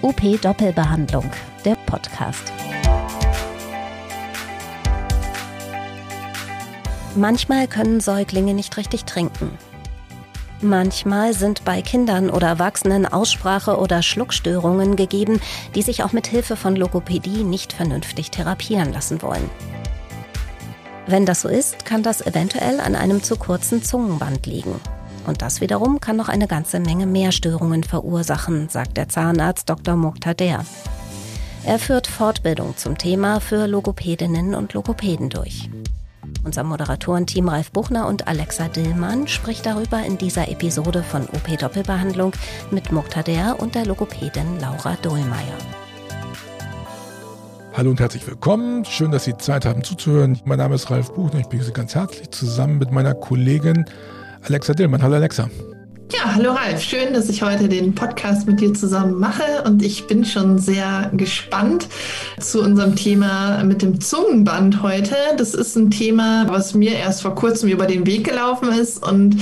OP Doppelbehandlung, der Podcast. Manchmal können Säuglinge nicht richtig trinken. Manchmal sind bei Kindern oder Erwachsenen Aussprache- oder Schluckstörungen gegeben, die sich auch mit Hilfe von Logopädie nicht vernünftig therapieren lassen wollen. Wenn das so ist, kann das eventuell an einem zu kurzen Zungenband liegen. Und das wiederum kann noch eine ganze Menge mehr Störungen verursachen, sagt der Zahnarzt Dr. Muqtader. Er führt Fortbildung zum Thema für Logopädinnen und Logopäden durch. Unser Moderatorenteam Ralf Buchner und Alexa Dillmann spricht darüber in dieser Episode von OP Doppelbehandlung mit Muqtader und der Logopädin Laura Dohlmeier. Hallo und herzlich willkommen. Schön, dass Sie Zeit haben zuzuhören. Mein Name ist Ralf Buchner. Ich begrüße Sie ganz herzlich zusammen mit meiner Kollegin Alexa Dillmann. Hallo Alexa. Ja, hallo Ralf. Schön, dass ich heute den Podcast mit dir zusammen mache und ich bin schon sehr gespannt zu unserem Thema mit dem Zungenband heute. Das ist ein Thema, was mir erst vor kurzem über den Weg gelaufen ist und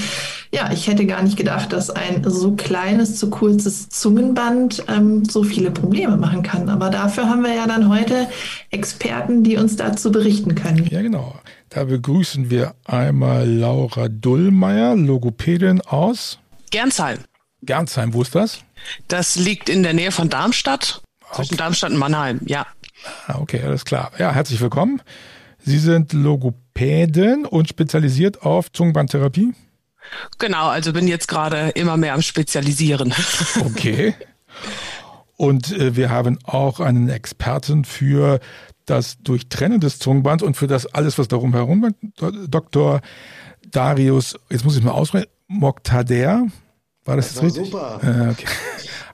ja, ich hätte gar nicht gedacht, dass ein so kleines, zu kurzes Zungenband ähm, so viele Probleme machen kann. Aber dafür haben wir ja dann heute Experten, die uns dazu berichten können. Ja, genau. Da begrüßen wir einmal Laura Dullmeier, Logopädin aus Gernsheim. Gernsheim, wo ist das? Das liegt in der Nähe von Darmstadt, okay. zwischen Darmstadt und Mannheim, ja. Ah, okay, alles klar. Ja, herzlich willkommen. Sie sind Logopädin und spezialisiert auf Zungenbandtherapie? Genau, also bin jetzt gerade immer mehr am Spezialisieren. Okay. Und äh, wir haben auch einen Experten für das Durchtrennen des Zungenbands und für das alles, was darum herum Dr. Darius, jetzt muss ich mal aussprechen, Moktader. War das, das jetzt richtig? Super. Äh, okay.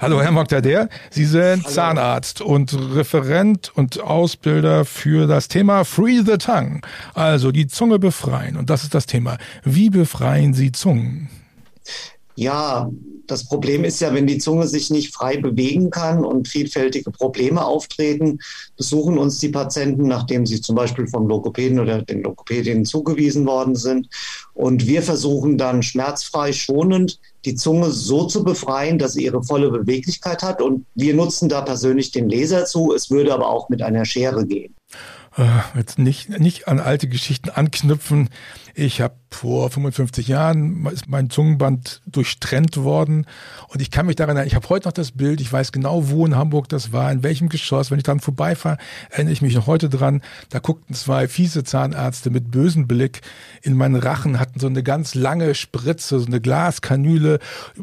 Hallo, Herr Moktader. Sie sind Hallo. Zahnarzt und Referent und Ausbilder für das Thema Free the Tongue. Also die Zunge befreien. Und das ist das Thema. Wie befreien Sie Zungen? Ja, das Problem ist ja, wenn die Zunge sich nicht frei bewegen kann und vielfältige Probleme auftreten, besuchen uns die Patienten, nachdem sie zum Beispiel vom Logopäden oder den Logopädinnen zugewiesen worden sind. Und wir versuchen dann schmerzfrei, schonend die Zunge so zu befreien, dass sie ihre volle Beweglichkeit hat. Und wir nutzen da persönlich den Laser zu. Es würde aber auch mit einer Schere gehen. Äh, jetzt nicht, nicht an alte Geschichten anknüpfen. Ich habe vor 55 Jahren ist mein Zungenband durchtrennt worden und ich kann mich daran erinnern, ich habe heute noch das Bild, ich weiß genau, wo in Hamburg das war, in welchem Geschoss, wenn ich dran vorbeifahre, erinnere ich mich noch heute dran, da guckten zwei fiese Zahnärzte mit bösem Blick in meinen Rachen, hatten so eine ganz lange Spritze, so eine Glaskanüle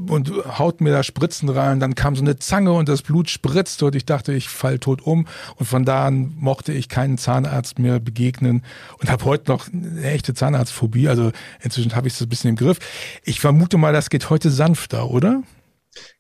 und hauten mir da Spritzen rein, dann kam so eine Zange und das Blut spritzte und ich dachte, ich fall tot um und von da an mochte ich keinen Zahnarzt mehr begegnen und habe heute noch eine echte Zahnarztphobie, also Inzwischen habe ich es ein bisschen im Griff. Ich vermute mal, das geht heute sanfter, oder?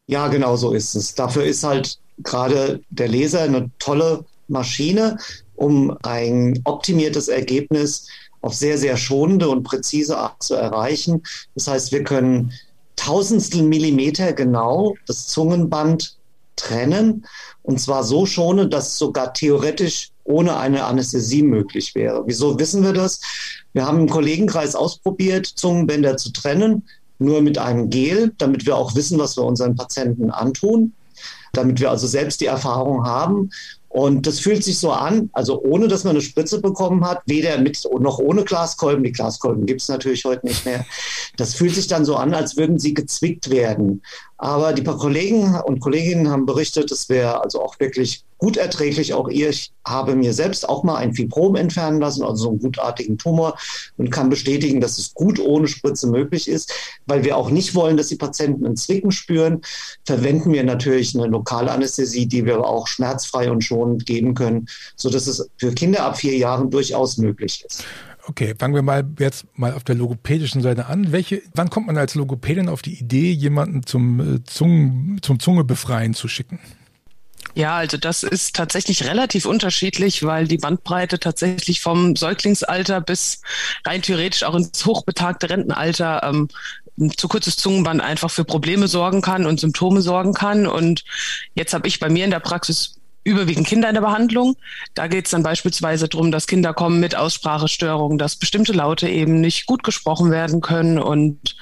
Ja, genau so ist es. Dafür ist halt gerade der Laser eine tolle Maschine, um ein optimiertes Ergebnis auf sehr, sehr schonende und präzise Art zu erreichen. Das heißt, wir können tausendstel Millimeter genau das Zungenband trennen und zwar so schonend, dass sogar theoretisch ohne eine Anästhesie möglich wäre. Wieso wissen wir das? Wir haben im Kollegenkreis ausprobiert, Zungenbänder zu trennen, nur mit einem Gel, damit wir auch wissen, was wir unseren Patienten antun, damit wir also selbst die Erfahrung haben. Und das fühlt sich so an, also ohne dass man eine Spritze bekommen hat, weder mit noch ohne Glaskolben. Die Glaskolben gibt es natürlich heute nicht mehr. Das fühlt sich dann so an, als würden sie gezwickt werden. Aber die paar Kollegen und Kolleginnen haben berichtet, es wäre also auch wirklich gut erträglich. Auch ich habe mir selbst auch mal ein Fibrom entfernen lassen, also so einen gutartigen Tumor und kann bestätigen, dass es gut ohne Spritze möglich ist. Weil wir auch nicht wollen, dass die Patienten ein Zwicken spüren, verwenden wir natürlich eine lokale Anästhesie, die wir auch schmerzfrei und schonend geben können, sodass es für Kinder ab vier Jahren durchaus möglich ist. Okay, fangen wir mal jetzt mal auf der logopädischen Seite an. Welche, wann kommt man als Logopädin auf die Idee, jemanden zum, äh, Zungen, zum Zunge zu schicken? Ja, also das ist tatsächlich relativ unterschiedlich, weil die Bandbreite tatsächlich vom Säuglingsalter bis rein theoretisch auch ins hochbetagte Rentenalter ähm, zu kurzes Zungenband einfach für Probleme sorgen kann und Symptome sorgen kann. Und jetzt habe ich bei mir in der Praxis überwiegend Kinder in der Behandlung. Da geht es dann beispielsweise darum, dass Kinder kommen mit Aussprachestörungen, dass bestimmte Laute eben nicht gut gesprochen werden können. Und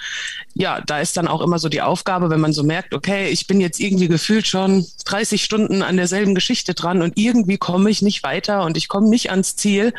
ja, da ist dann auch immer so die Aufgabe, wenn man so merkt, okay, ich bin jetzt irgendwie gefühlt schon 30 Stunden an derselben Geschichte dran und irgendwie komme ich nicht weiter und ich komme nicht ans Ziel.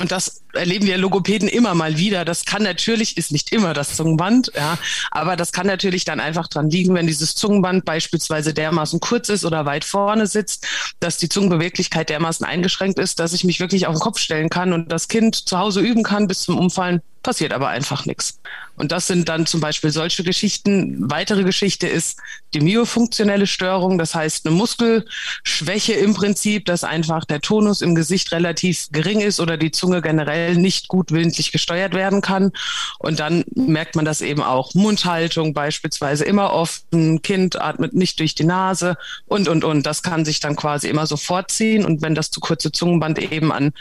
Und das erleben wir Logopäden immer mal wieder. Das kann natürlich, ist nicht immer das Zungenband, ja, aber das kann natürlich dann einfach dran liegen, wenn dieses Zungenband beispielsweise dermaßen kurz ist oder weit vorne sitzt, dass die Zungenbeweglichkeit dermaßen eingeschränkt ist, dass ich mich wirklich auf den Kopf stellen kann und das Kind zu Hause üben kann bis zum Umfallen passiert aber einfach nichts. Und das sind dann zum Beispiel solche Geschichten. Weitere Geschichte ist die myofunktionelle Störung, das heißt eine Muskelschwäche im Prinzip, dass einfach der Tonus im Gesicht relativ gering ist oder die Zunge generell nicht gut willentlich gesteuert werden kann. Und dann merkt man das eben auch. Mundhaltung beispielsweise immer offen, Kind atmet nicht durch die Nase und, und, und. Das kann sich dann quasi immer so fortziehen. Und wenn das zu kurze Zungenband eben an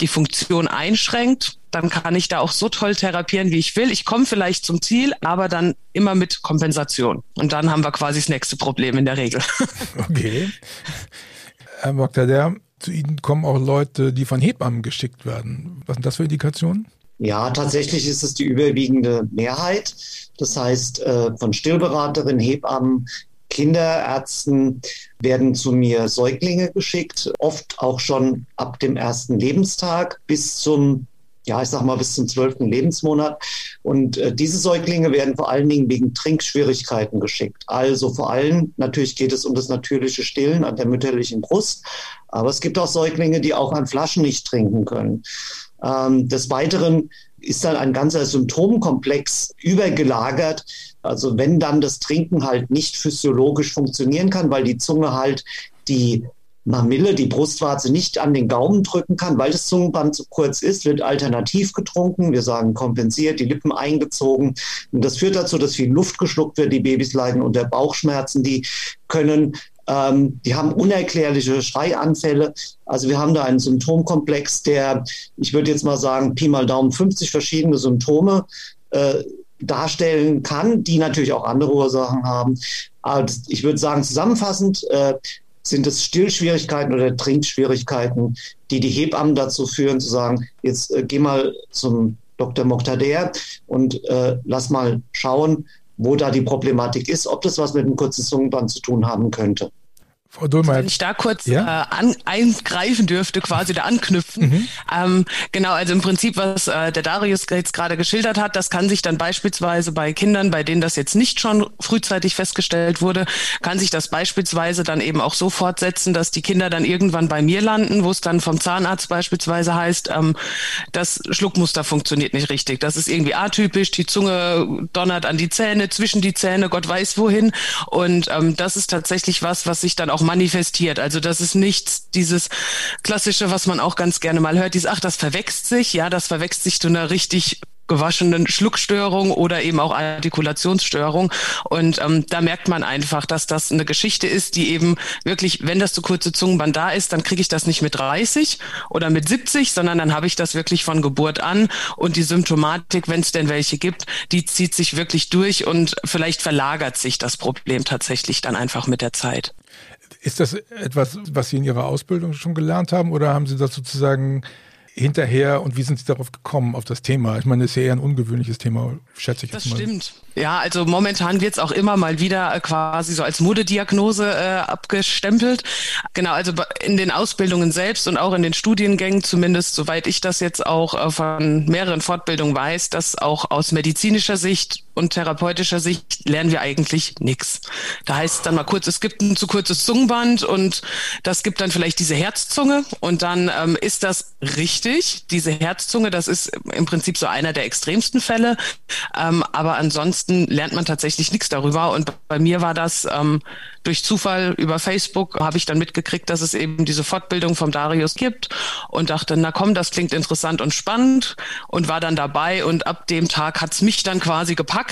die Funktion einschränkt, dann kann ich da auch so toll therapieren, wie ich will. Ich komme vielleicht zum Ziel, aber dann immer mit Kompensation. Und dann haben wir quasi das nächste Problem in der Regel. Okay. Herr Dr. Der, zu Ihnen kommen auch Leute, die von Hebammen geschickt werden. Was sind das für Indikationen? Ja, tatsächlich ist es die überwiegende Mehrheit. Das heißt, äh, von Stillberaterinnen, Hebammen, Kinderärzten werden zu mir Säuglinge geschickt, oft auch schon ab dem ersten Lebenstag bis zum ja, ich sag mal bis zum zwölften Lebensmonat. Und äh, diese Säuglinge werden vor allen Dingen wegen Trinkschwierigkeiten geschickt. Also vor allem, natürlich geht es um das natürliche Stillen an der mütterlichen Brust, aber es gibt auch Säuglinge, die auch an Flaschen nicht trinken können. Ähm, des Weiteren ist dann ein ganzer Symptomkomplex übergelagert. Also wenn dann das Trinken halt nicht physiologisch funktionieren kann, weil die Zunge halt die Mamille, die Brustwarze nicht an den Gaumen drücken kann, weil das Zungenband zu kurz ist, wird alternativ getrunken. Wir sagen kompensiert, die Lippen eingezogen. Und das führt dazu, dass viel Luft geschluckt wird. Die Babys leiden unter Bauchschmerzen. Die können ähm, die haben unerklärliche Schreianfälle. Also wir haben da einen Symptomkomplex, der, ich würde jetzt mal sagen, Pi mal Daumen 50 verschiedene Symptome äh, darstellen kann, die natürlich auch andere Ursachen haben. Aber ich würde sagen, zusammenfassend äh, sind es Stillschwierigkeiten oder Trinkschwierigkeiten, die die Hebammen dazu führen, zu sagen, jetzt äh, geh mal zum Dr. Moqtader und äh, lass mal schauen, wo da die Problematik ist, ob das was mit einem kurzen Zungenband zu tun haben könnte. Frau Dulmer. Wenn ich da kurz ja? äh, an, eingreifen dürfte, quasi da anknüpfen. Mhm. Ähm, genau, also im Prinzip, was äh, der Darius jetzt gerade geschildert hat, das kann sich dann beispielsweise bei Kindern, bei denen das jetzt nicht schon frühzeitig festgestellt wurde, kann sich das beispielsweise dann eben auch so fortsetzen, dass die Kinder dann irgendwann bei mir landen, wo es dann vom Zahnarzt beispielsweise heißt, ähm, das Schluckmuster funktioniert nicht richtig. Das ist irgendwie atypisch, die Zunge donnert an die Zähne, zwischen die Zähne, Gott weiß wohin. Und ähm, das ist tatsächlich was, was sich dann auch auch manifestiert. Also das ist nichts dieses klassische, was man auch ganz gerne mal hört, dieses, ach, das verwächst sich, ja, das verwächst sich zu einer richtig gewaschenen Schluckstörung oder eben auch Artikulationsstörung. Und ähm, da merkt man einfach, dass das eine Geschichte ist, die eben wirklich, wenn das zu kurze Zungenband da ist, dann kriege ich das nicht mit 30 oder mit 70, sondern dann habe ich das wirklich von Geburt an. Und die Symptomatik, wenn es denn welche gibt, die zieht sich wirklich durch und vielleicht verlagert sich das Problem tatsächlich dann einfach mit der Zeit. Ist das etwas, was Sie in Ihrer Ausbildung schon gelernt haben oder haben Sie das sozusagen hinterher und wie sind Sie darauf gekommen, auf das Thema? Ich meine, das ist ja eher ein ungewöhnliches Thema, schätze ich das mal. Das stimmt. Ja, also momentan wird es auch immer mal wieder äh, quasi so als Modediagnose äh, abgestempelt. Genau, also in den Ausbildungen selbst und auch in den Studiengängen, zumindest soweit ich das jetzt auch äh, von mehreren Fortbildungen weiß, dass auch aus medizinischer Sicht und therapeutischer Sicht lernen wir eigentlich nichts. Da heißt es dann mal kurz, es gibt ein zu kurzes Zungenband und das gibt dann vielleicht diese Herzzunge und dann ähm, ist das richtig. Diese Herzzunge, das ist im Prinzip so einer der extremsten Fälle. Ähm, aber ansonsten lernt man tatsächlich nichts darüber. Und bei mir war das ähm, durch Zufall über Facebook habe ich dann mitgekriegt, dass es eben diese Fortbildung vom Darius gibt und dachte, na komm, das klingt interessant und spannend und war dann dabei und ab dem Tag hat's mich dann quasi gepackt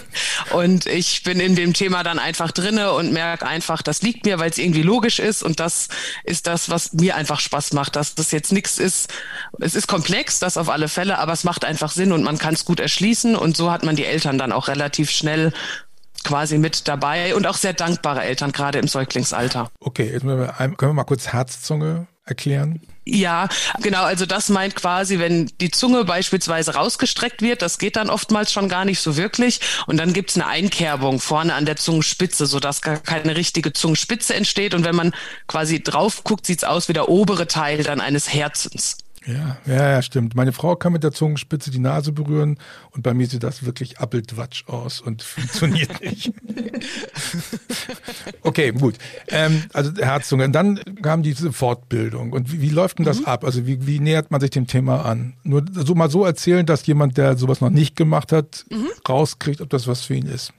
und ich bin in dem Thema dann einfach drinne und merke einfach, das liegt mir, weil es irgendwie logisch ist und das ist das, was mir einfach Spaß macht, dass das jetzt nichts ist. Es ist komplex, das auf alle Fälle, aber es macht einfach Sinn und man kann es gut erschließen und so hat man die Eltern dann auch relativ schnell quasi mit dabei und auch sehr dankbare Eltern, gerade im Säuglingsalter. Okay, jetzt können wir mal kurz Herzzunge erklären? Ja, genau. Also das meint quasi, wenn die Zunge beispielsweise rausgestreckt wird, das geht dann oftmals schon gar nicht so wirklich. Und dann gibt's eine Einkerbung vorne an der Zungenspitze, sodass gar keine richtige Zungenspitze entsteht. Und wenn man quasi drauf guckt, sieht's aus wie der obere Teil dann eines Herzens. Ja, ja, ja, stimmt. Meine Frau kann mit der Zungenspitze die Nase berühren und bei mir sieht das wirklich appeltwatsch aus und funktioniert nicht. okay, gut. Ähm, also Herzzunge. Und dann kam diese Fortbildung. Und wie, wie läuft denn das mhm. ab? Also wie, wie nähert man sich dem Thema an? Nur so mal so erzählen, dass jemand, der sowas noch nicht gemacht hat, mhm. rauskriegt, ob das was für ihn ist.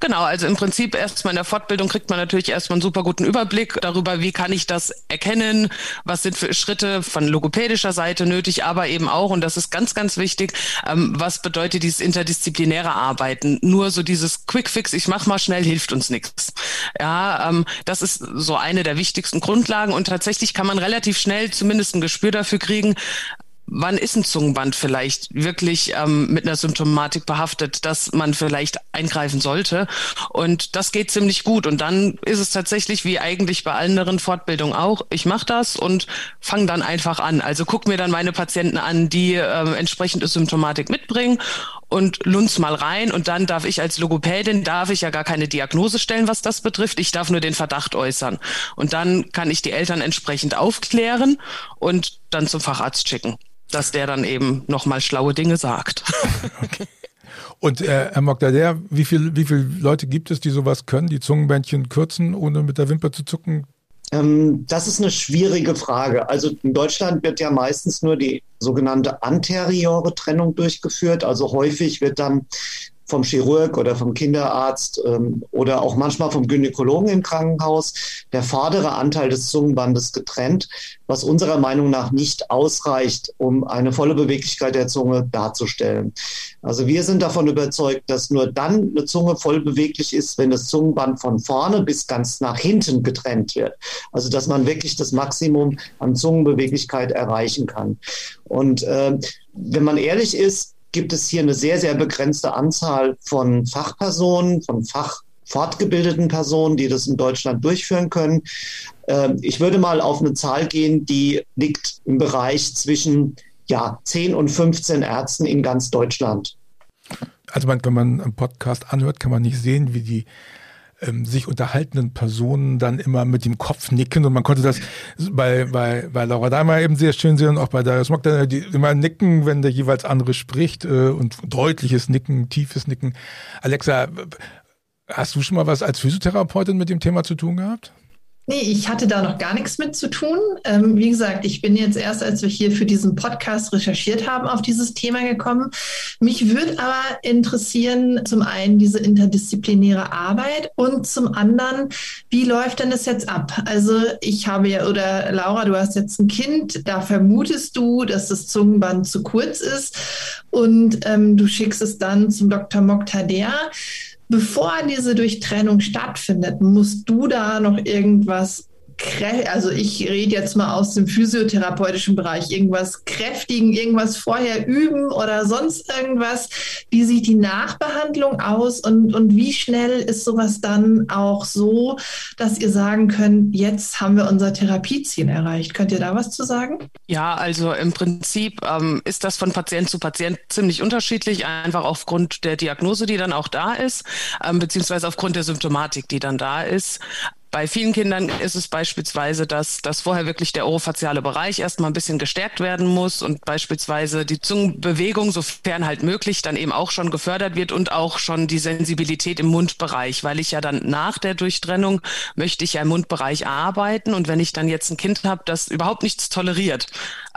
Genau, also im Prinzip erstmal in der Fortbildung kriegt man natürlich erstmal einen super guten Überblick darüber, wie kann ich das erkennen, was sind für Schritte von logopädischer Seite nötig, aber eben auch, und das ist ganz, ganz wichtig, ähm, was bedeutet dieses interdisziplinäre Arbeiten? Nur so dieses Quick Fix, ich mach mal schnell, hilft uns nichts. Ja, ähm, das ist so eine der wichtigsten Grundlagen und tatsächlich kann man relativ schnell zumindest ein Gespür dafür kriegen, wann ist ein Zungenband vielleicht wirklich ähm, mit einer Symptomatik behaftet, dass man vielleicht eingreifen sollte. Und das geht ziemlich gut. Und dann ist es tatsächlich wie eigentlich bei anderen Fortbildungen auch, ich mache das und fange dann einfach an. Also guck mir dann meine Patienten an, die ähm, entsprechende Symptomatik mitbringen und lunz mal rein und dann darf ich als Logopädin, darf ich ja gar keine Diagnose stellen, was das betrifft. Ich darf nur den Verdacht äußern. Und dann kann ich die Eltern entsprechend aufklären und dann zum Facharzt schicken dass der dann eben nochmal schlaue Dinge sagt. Okay. Und äh, Herr Mogdader, wie viele wie viel Leute gibt es, die sowas können, die Zungenbändchen kürzen, ohne mit der Wimper zu zucken? Ähm, das ist eine schwierige Frage. Also in Deutschland wird ja meistens nur die sogenannte anteriore Trennung durchgeführt. Also häufig wird dann vom Chirurg oder vom Kinderarzt ähm, oder auch manchmal vom Gynäkologen im Krankenhaus der vordere Anteil des Zungenbandes getrennt, was unserer Meinung nach nicht ausreicht, um eine volle Beweglichkeit der Zunge darzustellen. Also wir sind davon überzeugt, dass nur dann eine Zunge voll beweglich ist, wenn das Zungenband von vorne bis ganz nach hinten getrennt wird. Also dass man wirklich das Maximum an Zungenbeweglichkeit erreichen kann. Und äh, wenn man ehrlich ist, gibt es hier eine sehr, sehr begrenzte Anzahl von Fachpersonen, von fachfortgebildeten Personen, die das in Deutschland durchführen können. Ähm, ich würde mal auf eine Zahl gehen, die liegt im Bereich zwischen ja, 10 und 15 Ärzten in ganz Deutschland. Also man, wenn man einen Podcast anhört, kann man nicht sehen, wie die ähm, sich unterhaltenden Personen dann immer mit dem Kopf nicken und man konnte das bei, bei, bei Laura Daimer eben sehr schön sehen und auch bei Darius Mock, die immer nicken, wenn der jeweils andere spricht äh, und deutliches Nicken, tiefes Nicken. Alexa, hast du schon mal was als Physiotherapeutin mit dem Thema zu tun gehabt? Nee, ich hatte da noch gar nichts mit zu tun. Ähm, wie gesagt, ich bin jetzt erst, als wir hier für diesen Podcast recherchiert haben, auf dieses Thema gekommen. Mich würde aber interessieren, zum einen diese interdisziplinäre Arbeit und zum anderen, wie läuft denn das jetzt ab? Also ich habe ja, oder Laura, du hast jetzt ein Kind, da vermutest du, dass das Zungenband zu kurz ist und ähm, du schickst es dann zum Dr. Moktadea bevor diese Durchtrennung stattfindet, musst du da noch irgendwas also ich rede jetzt mal aus dem physiotherapeutischen Bereich, irgendwas kräftigen, irgendwas vorher üben oder sonst irgendwas. Wie sieht die Nachbehandlung aus und, und wie schnell ist sowas dann auch so, dass ihr sagen könnt, jetzt haben wir unser Therapieziel erreicht? Könnt ihr da was zu sagen? Ja, also im Prinzip ähm, ist das von Patient zu Patient ziemlich unterschiedlich, einfach aufgrund der Diagnose, die dann auch da ist, ähm, beziehungsweise aufgrund der Symptomatik, die dann da ist. Bei vielen Kindern ist es beispielsweise, dass, dass vorher wirklich der orofaziale Bereich erstmal ein bisschen gestärkt werden muss und beispielsweise die Zungenbewegung, sofern halt möglich, dann eben auch schon gefördert wird und auch schon die Sensibilität im Mundbereich, weil ich ja dann nach der Durchtrennung möchte ich ja im Mundbereich arbeiten und wenn ich dann jetzt ein Kind habe, das überhaupt nichts toleriert,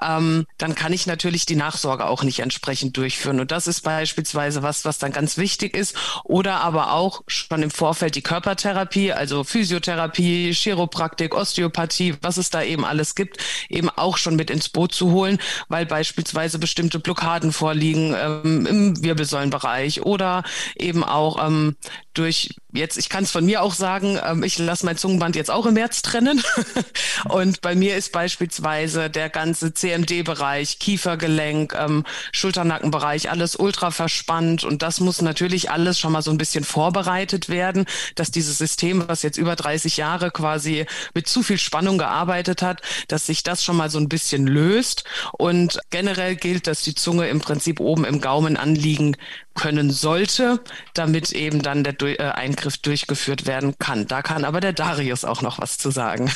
ähm, dann kann ich natürlich die Nachsorge auch nicht entsprechend durchführen. Und das ist beispielsweise was, was dann ganz wichtig ist. Oder aber auch schon im Vorfeld die Körpertherapie, also Physiotherapie, Chiropraktik, Osteopathie, was es da eben alles gibt, eben auch schon mit ins Boot zu holen, weil beispielsweise bestimmte Blockaden vorliegen ähm, im Wirbelsäulenbereich oder eben auch ähm, durch jetzt, ich kann es von mir auch sagen, ähm, ich lasse mein Zungenband jetzt auch im März trennen. und bei mir ist beispielsweise der ganze CMD-Bereich, Kiefergelenk, ähm, Schulternackenbereich, alles ultra verspannt. Und das muss natürlich alles schon mal so ein bisschen vorbereitet werden, dass dieses System, was jetzt über 30 Jahre quasi mit zu viel Spannung gearbeitet hat, dass sich das schon mal so ein bisschen löst. Und generell gilt, dass die Zunge im Prinzip oben im Gaumen anliegen können sollte, damit eben dann der äh, Eingriff durchgeführt werden kann. Da kann aber der Darius auch noch was zu sagen.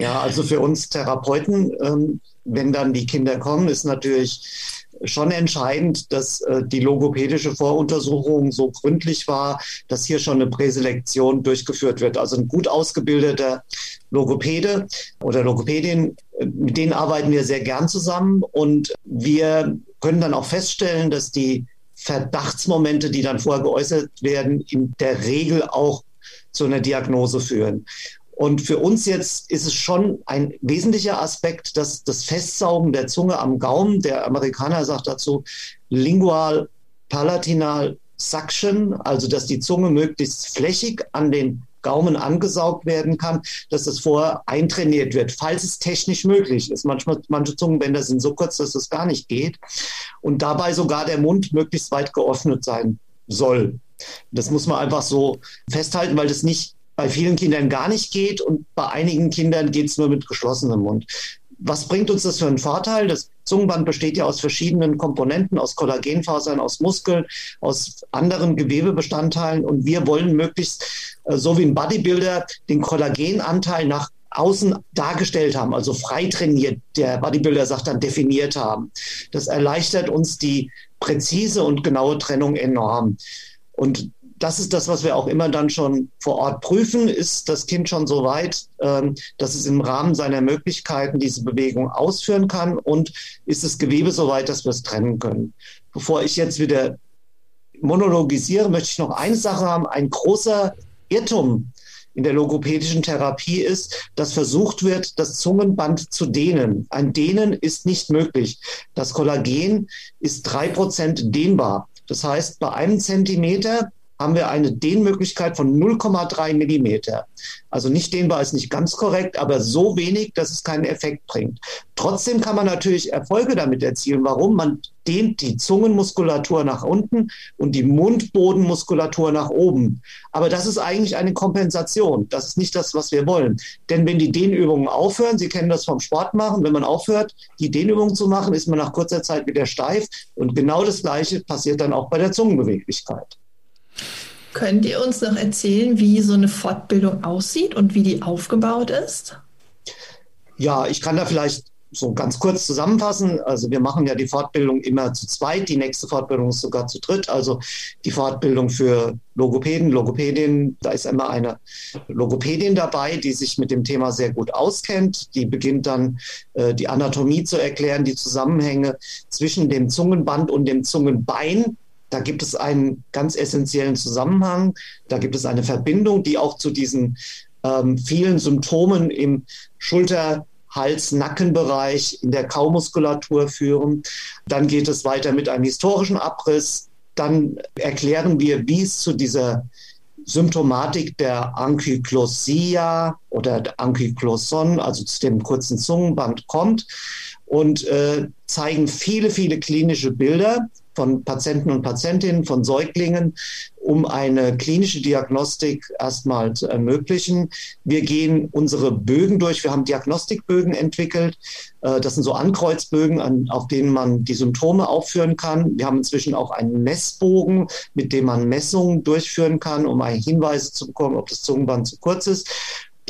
ja, also für uns Therapeuten, ähm, wenn dann die Kinder kommen, ist natürlich schon entscheidend, dass äh, die logopädische Voruntersuchung so gründlich war, dass hier schon eine Präselektion durchgeführt wird. Also ein gut ausgebildeter Logopäde oder Logopädin, mit denen arbeiten wir sehr gern zusammen und wir können dann auch feststellen, dass die Verdachtsmomente, die dann vorher geäußert werden, in der Regel auch zu einer Diagnose führen. Und für uns jetzt ist es schon ein wesentlicher Aspekt, dass das Festsaugen der Zunge am Gaumen, der Amerikaner sagt dazu lingual palatinal suction, also dass die Zunge möglichst flächig an den Gaumen angesaugt werden kann, dass das vorher eintrainiert wird, falls es technisch möglich ist. Manchmal, manche Zungenbänder sind so kurz, dass es gar nicht geht. Und dabei sogar der Mund möglichst weit geöffnet sein soll. Das muss man einfach so festhalten, weil das nicht bei vielen Kindern gar nicht geht und bei einigen Kindern geht es nur mit geschlossenem Mund. Was bringt uns das für einen Vorteil? Das Zungenband besteht ja aus verschiedenen Komponenten, aus Kollagenfasern, aus Muskeln, aus anderen Gewebebestandteilen. Und wir wollen möglichst, äh, so wie ein Bodybuilder, den Kollagenanteil nach außen dargestellt haben, also frei trainiert, der Bodybuilder sagt dann definiert haben. Das erleichtert uns die präzise und genaue Trennung enorm. Und das ist das, was wir auch immer dann schon vor Ort prüfen. Ist das Kind schon so weit, ähm, dass es im Rahmen seiner Möglichkeiten diese Bewegung ausführen kann? Und ist das Gewebe so weit, dass wir es trennen können? Bevor ich jetzt wieder monologisiere, möchte ich noch eine Sache haben. Ein großer Irrtum in der logopädischen Therapie ist, dass versucht wird, das Zungenband zu dehnen. Ein Dehnen ist nicht möglich. Das Kollagen ist drei Prozent dehnbar. Das heißt, bei einem Zentimeter haben wir eine Dehnmöglichkeit von 0,3 Millimeter. Also nicht dehnbar ist nicht ganz korrekt, aber so wenig, dass es keinen Effekt bringt. Trotzdem kann man natürlich Erfolge damit erzielen. Warum? Man dehnt die Zungenmuskulatur nach unten und die Mundbodenmuskulatur nach oben. Aber das ist eigentlich eine Kompensation. Das ist nicht das, was wir wollen. Denn wenn die Dehnübungen aufhören, Sie kennen das vom Sport machen, wenn man aufhört, die Dehnübungen zu machen, ist man nach kurzer Zeit wieder steif. Und genau das Gleiche passiert dann auch bei der Zungenbeweglichkeit. Könnt ihr uns noch erzählen, wie so eine Fortbildung aussieht und wie die aufgebaut ist? Ja, ich kann da vielleicht so ganz kurz zusammenfassen. Also wir machen ja die Fortbildung immer zu zweit. Die nächste Fortbildung ist sogar zu dritt. Also die Fortbildung für Logopäden, Logopädinnen, da ist immer eine Logopädin dabei, die sich mit dem Thema sehr gut auskennt. Die beginnt dann äh, die Anatomie zu erklären, die Zusammenhänge zwischen dem Zungenband und dem Zungenbein. Da gibt es einen ganz essentiellen Zusammenhang. Da gibt es eine Verbindung, die auch zu diesen ähm, vielen Symptomen im Schulter, Hals, Nackenbereich, in der Kaumuskulatur führen. Dann geht es weiter mit einem historischen Abriss. Dann erklären wir, wie es zu dieser Symptomatik der Ankyclosia oder der Ankycloson, also zu dem kurzen Zungenband kommt und äh, zeigen viele, viele klinische Bilder von Patienten und Patientinnen, von Säuglingen, um eine klinische Diagnostik erstmal zu ermöglichen. Wir gehen unsere Bögen durch. Wir haben Diagnostikbögen entwickelt. Äh, das sind so Ankreuzbögen, auf denen man die Symptome aufführen kann. Wir haben inzwischen auch einen Messbogen, mit dem man Messungen durchführen kann, um Hinweise zu bekommen, ob das Zungenband zu kurz ist.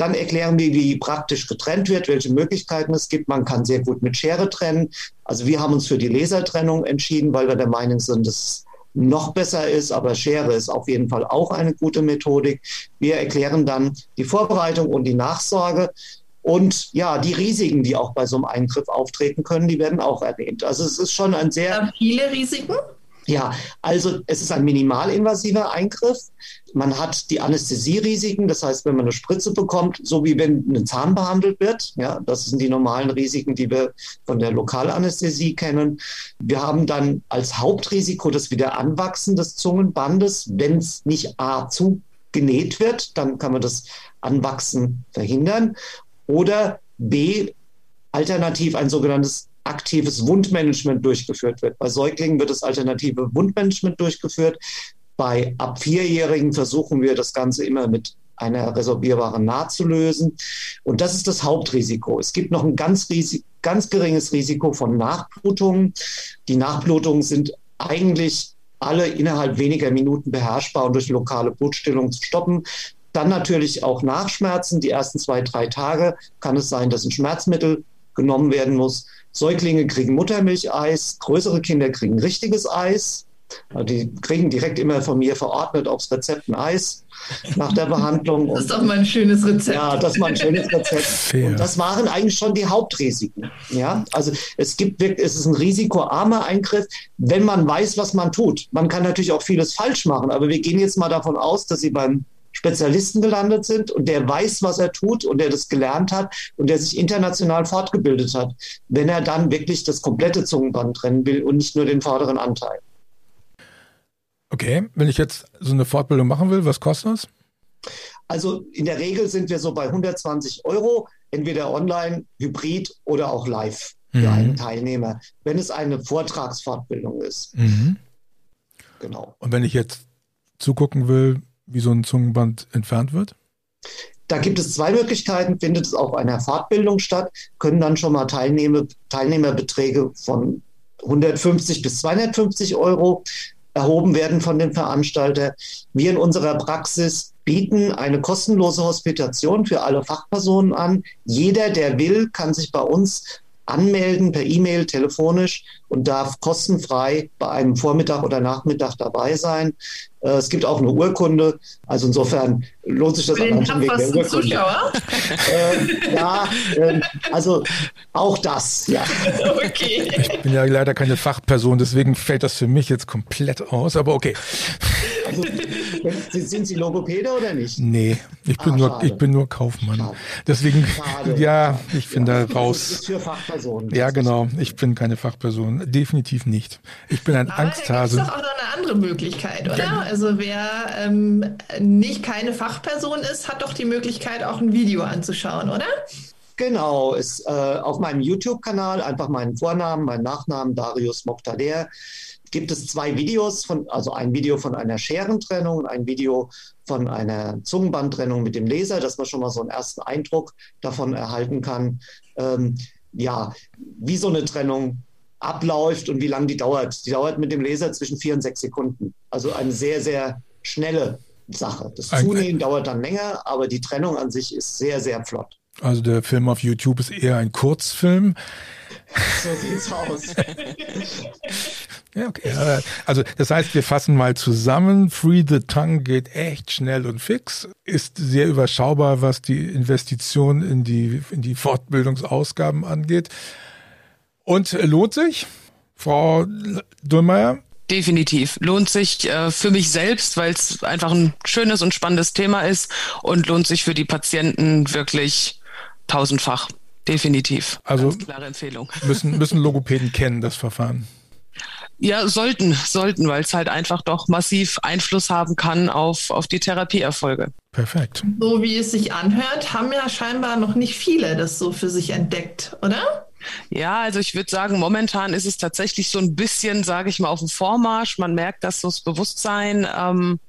Dann erklären wir, wie praktisch getrennt wird, welche Möglichkeiten es gibt. Man kann sehr gut mit Schere trennen. Also wir haben uns für die Lasertrennung entschieden, weil wir der Meinung sind, dass es noch besser ist, aber Schere ist auf jeden Fall auch eine gute Methodik. Wir erklären dann die Vorbereitung und die Nachsorge. Und ja, die Risiken, die auch bei so einem Eingriff auftreten können, die werden auch erwähnt. Also es ist schon ein sehr. Viele Risiken? Ja, also es ist ein minimalinvasiver Eingriff. Man hat die Anästhesierisiken, das heißt, wenn man eine Spritze bekommt, so wie wenn ein Zahn behandelt wird. Ja, das sind die normalen Risiken, die wir von der Lokalanästhesie kennen. Wir haben dann als Hauptrisiko das Wiederanwachsen des Zungenbandes, wenn es nicht A zugenäht wird, dann kann man das Anwachsen verhindern. Oder B, alternativ ein sogenanntes aktives Wundmanagement durchgeführt wird. Bei Säuglingen wird das alternative Wundmanagement durchgeführt. Bei ab Vierjährigen versuchen wir das Ganze immer mit einer resorbierbaren Naht zu lösen. Und das ist das Hauptrisiko. Es gibt noch ein ganz, ganz geringes Risiko von Nachblutungen. Die Nachblutungen sind eigentlich alle innerhalb weniger Minuten beherrschbar und durch lokale Blutstillung zu stoppen. Dann natürlich auch Nachschmerzen. Die ersten zwei, drei Tage kann es sein, dass ein Schmerzmittel genommen werden muss. Säuglinge kriegen Muttermilcheis, größere Kinder kriegen richtiges Eis. Die kriegen direkt immer von mir verordnet aufs Rezept ein Eis nach der Behandlung. Das ist doch mal ein schönes Rezept. Ja, das ist mal ein schönes Rezept. Und das waren eigentlich schon die Hauptrisiken. Ja, also es gibt wirklich, es ist ein risikoarmer Eingriff, wenn man weiß, was man tut. Man kann natürlich auch vieles falsch machen, aber wir gehen jetzt mal davon aus, dass Sie beim Spezialisten gelandet sind und der weiß, was er tut und der das gelernt hat und der sich international fortgebildet hat, wenn er dann wirklich das komplette Zungenband trennen will und nicht nur den vorderen Anteil. Okay, wenn ich jetzt so eine Fortbildung machen will, was kostet das? Also in der Regel sind wir so bei 120 Euro, entweder online, hybrid oder auch live für mhm. einen Teilnehmer, wenn es eine Vortragsfortbildung ist. Mhm. Genau. Und wenn ich jetzt zugucken will, wie so ein Zungenband entfernt wird? Da gibt es zwei Möglichkeiten. Findet es auf einer Fortbildung statt, können dann schon mal Teilnehmer, Teilnehmerbeträge von 150 bis 250 Euro erhoben werden von dem Veranstalter. Wir in unserer Praxis bieten eine kostenlose Hospitation für alle Fachpersonen an. Jeder, der will, kann sich bei uns anmelden per E-Mail, telefonisch und darf kostenfrei bei einem Vormittag oder Nachmittag dabei sein. Äh, es gibt auch eine Urkunde, also insofern lohnt sich das Für den tapfersten Zuschauer? äh, ja, äh, also auch das, ja. Okay. Ich bin ja leider keine Fachperson, deswegen fällt das für mich jetzt komplett aus, aber okay. Also, sind Sie Logopäde oder nicht? Nee, ich bin, ah, nur, ich bin nur Kaufmann. Schade. Deswegen, schade. ja, ich bin ja, da raus. Das ist für Fachpersonen. Ja, genau. Ich bin keine Fachperson. Definitiv nicht. Ich bin ein Aber Angsthase. Das andere Möglichkeit, oder? Ja. Also wer ähm, nicht keine Fachperson ist, hat doch die Möglichkeit, auch ein Video anzuschauen, oder? Genau, ist äh, auf meinem YouTube-Kanal einfach meinen Vornamen, meinen Nachnamen, Darius Mokhtader gibt es zwei Videos, von, also ein Video von einer Scherentrennung und ein Video von einer Zungenbandtrennung mit dem Laser, dass man schon mal so einen ersten Eindruck davon erhalten kann, ähm, ja, wie so eine Trennung abläuft und wie lange die dauert. Die dauert mit dem Laser zwischen vier und sechs Sekunden. Also eine sehr, sehr schnelle Sache. Das Zunähen dauert dann länger, aber die Trennung an sich ist sehr, sehr flott. Also der Film auf YouTube ist eher ein Kurzfilm. So sieht's aus. ja, okay. Also das heißt, wir fassen mal zusammen. Free the Tongue geht echt schnell und fix, ist sehr überschaubar, was die Investition in die, in die Fortbildungsausgaben angeht. Und lohnt sich, Frau Dullmeier? Definitiv. Lohnt sich äh, für mich selbst, weil es einfach ein schönes und spannendes Thema ist und lohnt sich für die Patienten wirklich tausendfach. Definitiv. Also Ganz klare Empfehlung. Müssen, müssen Logopäden kennen, das Verfahren. Ja, sollten, sollten, weil es halt einfach doch massiv Einfluss haben kann auf, auf die Therapieerfolge. Perfekt. So wie es sich anhört, haben ja scheinbar noch nicht viele das so für sich entdeckt, oder? Ja, also ich würde sagen, momentan ist es tatsächlich so ein bisschen, sage ich mal, auf dem Vormarsch. Man merkt, dass so das Bewusstsein ähm,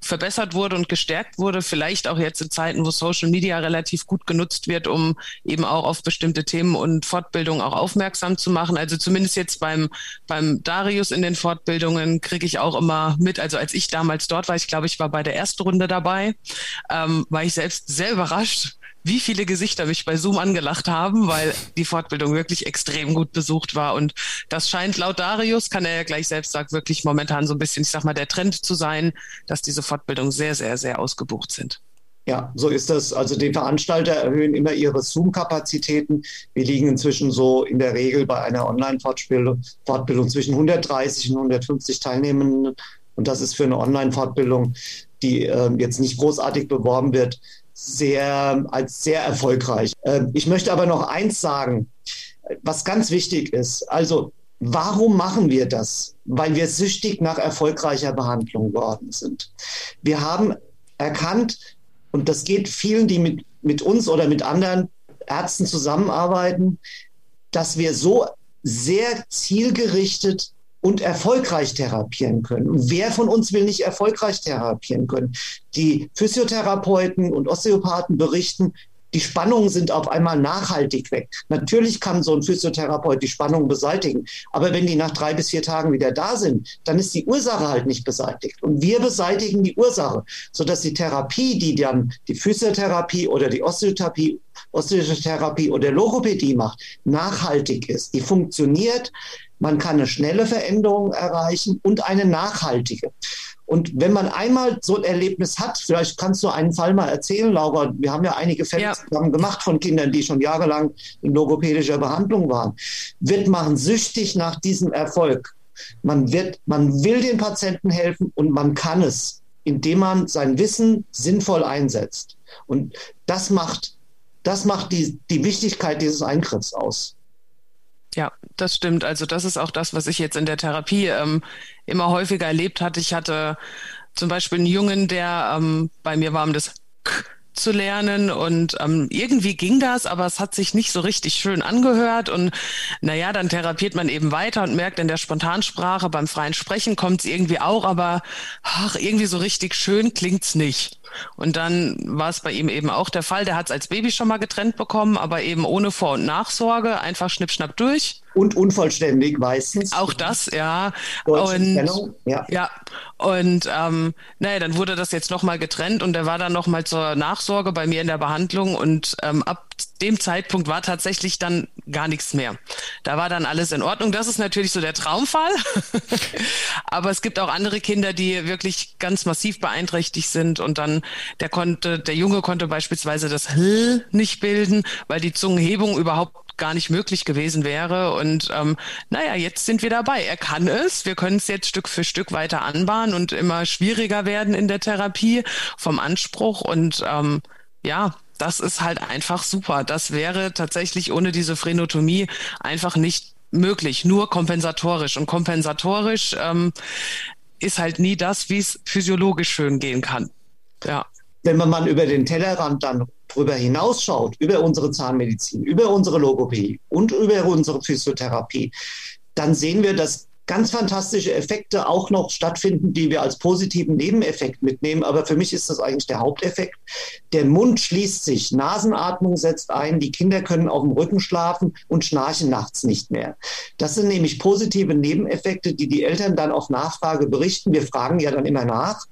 verbessert wurde und gestärkt wurde, vielleicht auch jetzt in Zeiten, wo Social Media relativ gut genutzt wird, um eben auch auf bestimmte Themen und Fortbildungen auch aufmerksam zu machen. Also zumindest jetzt beim, beim Darius in den Fortbildungen kriege ich auch immer mit, also als ich damals dort war, ich glaube, ich war bei der ersten Runde dabei, ähm, war ich selbst sehr überrascht, wie viele Gesichter mich bei Zoom angelacht haben, weil die Fortbildung wirklich extrem gut besucht war. Und das scheint laut Darius, kann er ja gleich selbst sagen, wirklich momentan so ein bisschen, ich sag mal, der Trend zu sein, dass diese Fortbildungen sehr, sehr, sehr ausgebucht sind. Ja, so ist das. Also die Veranstalter erhöhen immer ihre Zoom-Kapazitäten. Wir liegen inzwischen so in der Regel bei einer Online-Fortbildung Fortbildung zwischen 130 und 150 Teilnehmenden. Und das ist für eine Online-Fortbildung, die äh, jetzt nicht großartig beworben wird, sehr, als sehr erfolgreich. Äh, ich möchte aber noch eins sagen, was ganz wichtig ist. Also Warum machen wir das? Weil wir süchtig nach erfolgreicher Behandlung geworden sind. Wir haben erkannt, und das geht vielen, die mit, mit uns oder mit anderen Ärzten zusammenarbeiten, dass wir so sehr zielgerichtet und erfolgreich therapieren können. Und wer von uns will nicht erfolgreich therapieren können? Die Physiotherapeuten und Osteopathen berichten, die Spannungen sind auf einmal nachhaltig weg. Natürlich kann so ein Physiotherapeut die Spannung beseitigen, aber wenn die nach drei bis vier Tagen wieder da sind, dann ist die Ursache halt nicht beseitigt. Und wir beseitigen die Ursache, sodass die Therapie, die dann die Physiotherapie oder die Osteotherapie, Osteotherapie oder Logopädie macht, nachhaltig ist. Die funktioniert, man kann eine schnelle Veränderung erreichen und eine nachhaltige. Und wenn man einmal so ein Erlebnis hat, vielleicht kannst du einen Fall mal erzählen, Laura. Wir haben ja einige Fälle ja. zusammen gemacht von Kindern, die schon jahrelang in logopädischer Behandlung waren, wird man süchtig nach diesem Erfolg. Man wird, man will den Patienten helfen und man kann es, indem man sein Wissen sinnvoll einsetzt. Und das macht, das macht die, die Wichtigkeit dieses Eingriffs aus. Ja, das stimmt. Also das ist auch das, was ich jetzt in der Therapie ähm, immer häufiger erlebt hatte. Ich hatte zum Beispiel einen Jungen, der ähm, bei mir war, um das K zu lernen und ähm, irgendwie ging das, aber es hat sich nicht so richtig schön angehört und naja, dann therapiert man eben weiter und merkt in der Spontansprache, beim freien Sprechen kommt es irgendwie auch, aber ach, irgendwie so richtig schön klingt's nicht. Und dann war es bei ihm eben auch der Fall, der hat es als Baby schon mal getrennt bekommen, aber eben ohne Vor- und Nachsorge, einfach schnippschnapp durch. Und unvollständig meistens. Auch das, ja. und, ja. ja. Und ähm, naja, dann wurde das jetzt nochmal getrennt und er war dann nochmal zur Nachsorge bei mir in der Behandlung und ähm, ab dem Zeitpunkt war tatsächlich dann gar nichts mehr. Da war dann alles in Ordnung. Das ist natürlich so der Traumfall. Aber es gibt auch andere Kinder, die wirklich ganz massiv beeinträchtigt sind und dann der konnte, der Junge konnte beispielsweise das H nicht bilden, weil die Zungenhebung überhaupt gar nicht möglich gewesen wäre. Und ähm, naja, jetzt sind wir dabei. Er kann es. Wir können es jetzt Stück für Stück weiter anbahnen und immer schwieriger werden in der Therapie vom Anspruch. Und ähm, ja, das ist halt einfach super. Das wäre tatsächlich ohne diese Phrenotomie einfach nicht möglich, nur kompensatorisch. Und kompensatorisch ähm, ist halt nie das, wie es physiologisch schön gehen kann. Ja. Wenn man mal über den Tellerrand dann drüber hinausschaut, über unsere Zahnmedizin, über unsere Logopädie und über unsere Physiotherapie, dann sehen wir, dass ganz fantastische Effekte auch noch stattfinden, die wir als positiven Nebeneffekt mitnehmen. Aber für mich ist das eigentlich der Haupteffekt. Der Mund schließt sich, Nasenatmung setzt ein, die Kinder können auf dem Rücken schlafen und schnarchen nachts nicht mehr. Das sind nämlich positive Nebeneffekte, die die Eltern dann auf Nachfrage berichten. Wir fragen ja dann immer nach,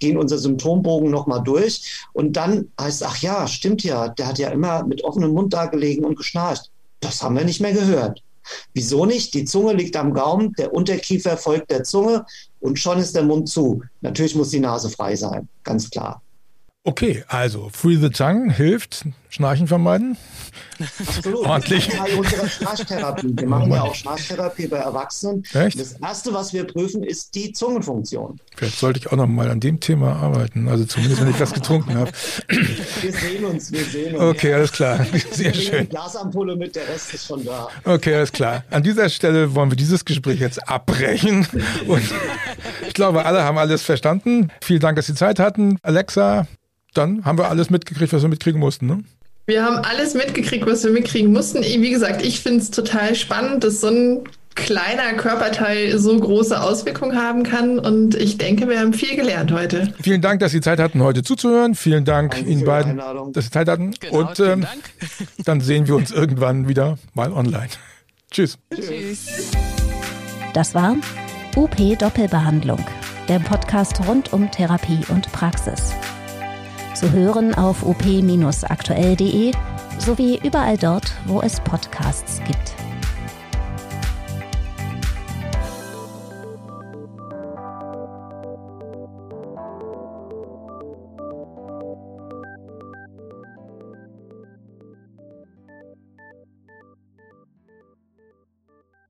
gehen unser Symptombogen nochmal durch und dann heißt, ach ja, stimmt ja, der hat ja immer mit offenem Mund da gelegen und geschnarcht. Das haben wir nicht mehr gehört. Wieso nicht? Die Zunge liegt am Gaumen, der Unterkiefer folgt der Zunge und schon ist der Mund zu. Natürlich muss die Nase frei sein, ganz klar. Okay, also Free the Tongue hilft, Schnarchen vermeiden. Absolut. Ordentlich. Das ist Teil unserer Schnarchtherapie. Wir machen ja auch Schnarchtherapie bei Erwachsenen. Echt? Das erste, was wir prüfen, ist die Zungenfunktion. Vielleicht sollte ich auch noch mal an dem Thema arbeiten. Also zumindest, wenn ich was getrunken habe. Wir sehen uns, wir sehen uns. Okay, alles klar. Sehr wir schön. Glasampulle mit, der Rest ist schon da. Okay, alles klar. An dieser Stelle wollen wir dieses Gespräch jetzt abbrechen. Und ich glaube, alle haben alles verstanden. Vielen Dank, dass Sie Zeit hatten. Alexa, dann haben wir alles mitgekriegt, was wir mitkriegen mussten. Ne? Wir haben alles mitgekriegt, was wir mitkriegen mussten. Wie gesagt, ich finde es total spannend, dass so ein kleiner Körperteil so große Auswirkungen haben kann. Und ich denke, wir haben viel gelernt heute. Vielen Dank, dass Sie Zeit hatten, heute zuzuhören. Vielen Dank Danke Ihnen beiden, dass Sie Zeit hatten. Genau, und ähm, dann sehen wir uns irgendwann wieder mal online. Tschüss. Tschüss. Das war UP Doppelbehandlung, der Podcast rund um Therapie und Praxis. Zu hören auf op-aktuell.de sowie überall dort, wo es Podcasts gibt.